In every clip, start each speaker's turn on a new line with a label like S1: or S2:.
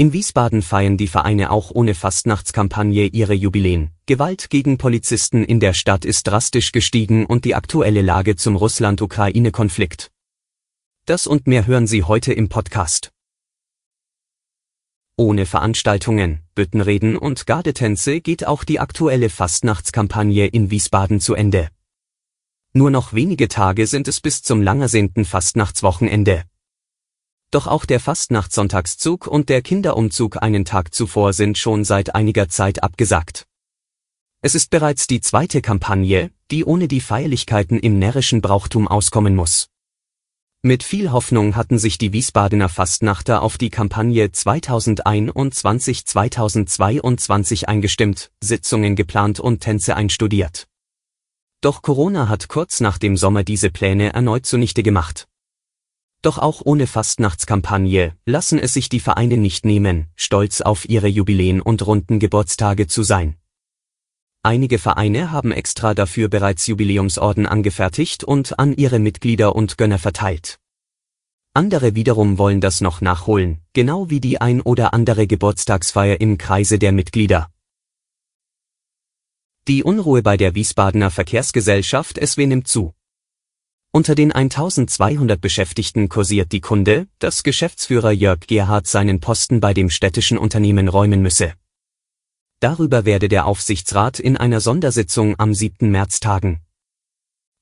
S1: In Wiesbaden feiern die Vereine auch ohne Fastnachtskampagne ihre Jubiläen. Gewalt gegen Polizisten in der Stadt ist drastisch gestiegen und die aktuelle Lage zum Russland-Ukraine-Konflikt. Das und mehr hören Sie heute im Podcast. Ohne Veranstaltungen, Büttenreden und Gardetänze geht auch die aktuelle Fastnachtskampagne in Wiesbaden zu Ende. Nur noch wenige Tage sind es bis zum langersehnten Fastnachtswochenende. Doch auch der Fastnachtssonntagszug und der Kinderumzug einen Tag zuvor sind schon seit einiger Zeit abgesagt. Es ist bereits die zweite Kampagne, die ohne die Feierlichkeiten im närrischen Brauchtum auskommen muss. Mit viel Hoffnung hatten sich die Wiesbadener Fastnachter auf die Kampagne 2021-2022 eingestimmt, Sitzungen geplant und Tänze einstudiert. Doch Corona hat kurz nach dem Sommer diese Pläne erneut zunichte gemacht. Doch auch ohne Fastnachtskampagne lassen es sich die Vereine nicht nehmen, stolz auf ihre Jubiläen und runden Geburtstage zu sein. Einige Vereine haben extra dafür bereits Jubiläumsorden angefertigt und an ihre Mitglieder und Gönner verteilt. Andere wiederum wollen das noch nachholen, genau wie die ein oder andere Geburtstagsfeier im Kreise der Mitglieder. Die Unruhe bei der Wiesbadener Verkehrsgesellschaft SW nimmt zu. Unter den 1200 Beschäftigten kursiert die Kunde, dass Geschäftsführer Jörg Gerhard seinen Posten bei dem städtischen Unternehmen räumen müsse. Darüber werde der Aufsichtsrat in einer Sondersitzung am 7. März tagen.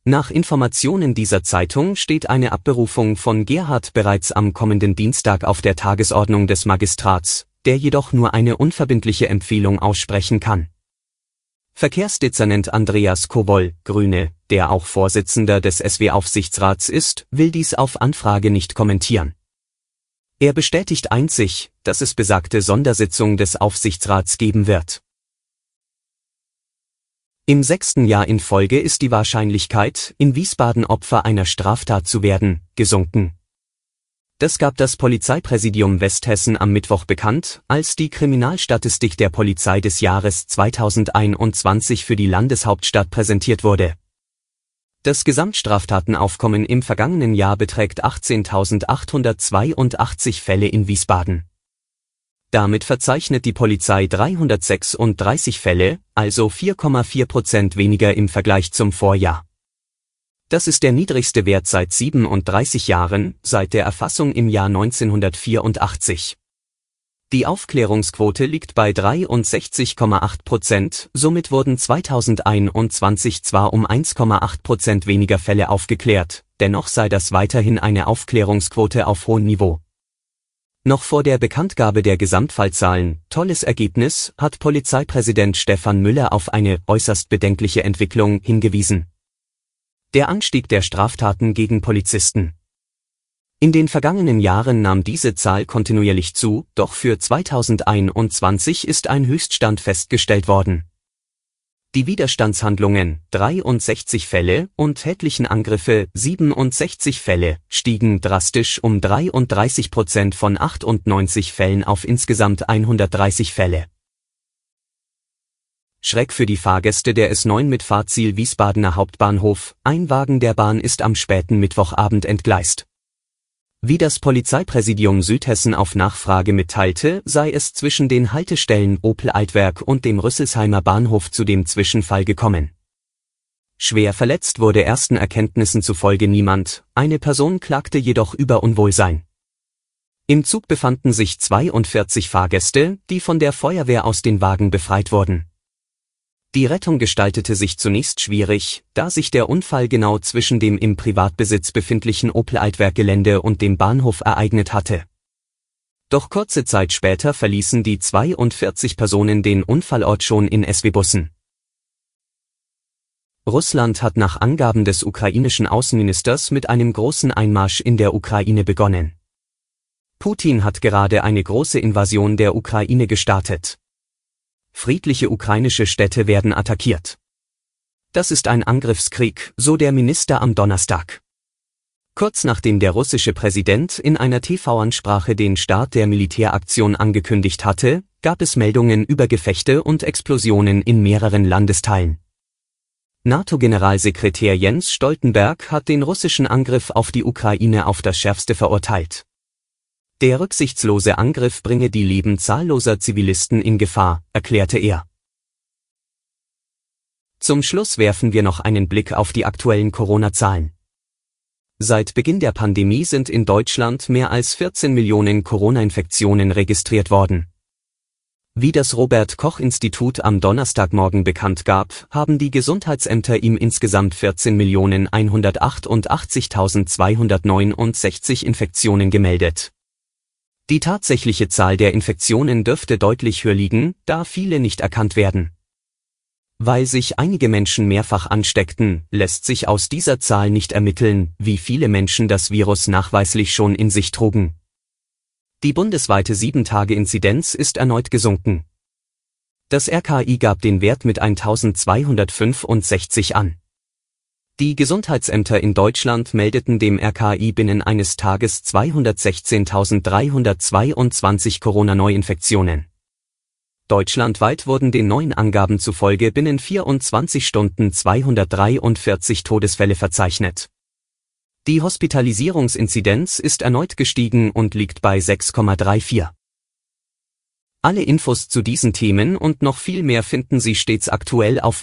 S1: Nach Informationen dieser Zeitung steht eine Abberufung von Gerhard bereits am kommenden Dienstag auf der Tagesordnung des Magistrats, der jedoch nur eine unverbindliche Empfehlung aussprechen kann. Verkehrsdezernent Andreas Kowol, Grüne, der auch Vorsitzender des SW-Aufsichtsrats ist, will dies auf Anfrage nicht kommentieren. Er bestätigt einzig, dass es besagte Sondersitzung des Aufsichtsrats geben wird. Im sechsten Jahr in Folge ist die Wahrscheinlichkeit, in Wiesbaden Opfer einer Straftat zu werden, gesunken. Das gab das Polizeipräsidium Westhessen am Mittwoch bekannt, als die Kriminalstatistik der Polizei des Jahres 2021 für die Landeshauptstadt präsentiert wurde. Das Gesamtstraftatenaufkommen im vergangenen Jahr beträgt 18.882 Fälle in Wiesbaden. Damit verzeichnet die Polizei 336 Fälle, also 4,4 Prozent weniger im Vergleich zum Vorjahr. Das ist der niedrigste Wert seit 37 Jahren, seit der Erfassung im Jahr 1984. Die Aufklärungsquote liegt bei 63,8 Prozent, somit wurden 2021 zwar um 1,8 Prozent weniger Fälle aufgeklärt, dennoch sei das weiterhin eine Aufklärungsquote auf hohem Niveau. Noch vor der Bekanntgabe der Gesamtfallzahlen, tolles Ergebnis, hat Polizeipräsident Stefan Müller auf eine äußerst bedenkliche Entwicklung hingewiesen. Der Anstieg der Straftaten gegen Polizisten. In den vergangenen Jahren nahm diese Zahl kontinuierlich zu, doch für 2021 ist ein Höchststand festgestellt worden. Die Widerstandshandlungen, 63 Fälle, und tätlichen Angriffe, 67 Fälle, stiegen drastisch um 33 Prozent von 98 Fällen auf insgesamt 130 Fälle. Schreck für die Fahrgäste der S9 mit Fahrziel Wiesbadener Hauptbahnhof, ein Wagen der Bahn ist am späten Mittwochabend entgleist. Wie das Polizeipräsidium Südhessen auf Nachfrage mitteilte, sei es zwischen den Haltestellen Opel Altwerk und dem Rüsselsheimer Bahnhof zu dem Zwischenfall gekommen. Schwer verletzt wurde ersten Erkenntnissen zufolge niemand, eine Person klagte jedoch über Unwohlsein. Im Zug befanden sich 42 Fahrgäste, die von der Feuerwehr aus den Wagen befreit wurden. Die Rettung gestaltete sich zunächst schwierig, da sich der Unfall genau zwischen dem im Privatbesitz befindlichen Opel Altwerk-Gelände und dem Bahnhof ereignet hatte. Doch kurze Zeit später verließen die 42 Personen den Unfallort schon in SW-Bussen. Russland hat nach Angaben des ukrainischen Außenministers mit einem großen Einmarsch in der Ukraine begonnen. Putin hat gerade eine große Invasion der Ukraine gestartet. Friedliche ukrainische Städte werden attackiert. Das ist ein Angriffskrieg, so der Minister am Donnerstag. Kurz nachdem der russische Präsident in einer TV-Ansprache den Start der Militäraktion angekündigt hatte, gab es Meldungen über Gefechte und Explosionen in mehreren Landesteilen. NATO-Generalsekretär Jens Stoltenberg hat den russischen Angriff auf die Ukraine auf das schärfste verurteilt. Der rücksichtslose Angriff bringe die Leben zahlloser Zivilisten in Gefahr, erklärte er. Zum Schluss werfen wir noch einen Blick auf die aktuellen Corona-Zahlen. Seit Beginn der Pandemie sind in Deutschland mehr als 14 Millionen Corona-Infektionen registriert worden. Wie das Robert Koch Institut am Donnerstagmorgen bekannt gab, haben die Gesundheitsämter ihm insgesamt 14.188.269 Infektionen gemeldet. Die tatsächliche Zahl der Infektionen dürfte deutlich höher liegen, da viele nicht erkannt werden. Weil sich einige Menschen mehrfach ansteckten, lässt sich aus dieser Zahl nicht ermitteln, wie viele Menschen das Virus nachweislich schon in sich trugen. Die bundesweite 7-Tage-Inzidenz ist erneut gesunken. Das RKI gab den Wert mit 1265 an. Die Gesundheitsämter in Deutschland meldeten dem RKI binnen eines Tages 216.322 Corona-Neuinfektionen. Deutschlandweit wurden den neuen Angaben zufolge binnen 24 Stunden 243 Todesfälle verzeichnet. Die Hospitalisierungsinzidenz ist erneut gestiegen und liegt bei 6,34. Alle Infos zu diesen Themen und noch viel mehr finden Sie stets aktuell auf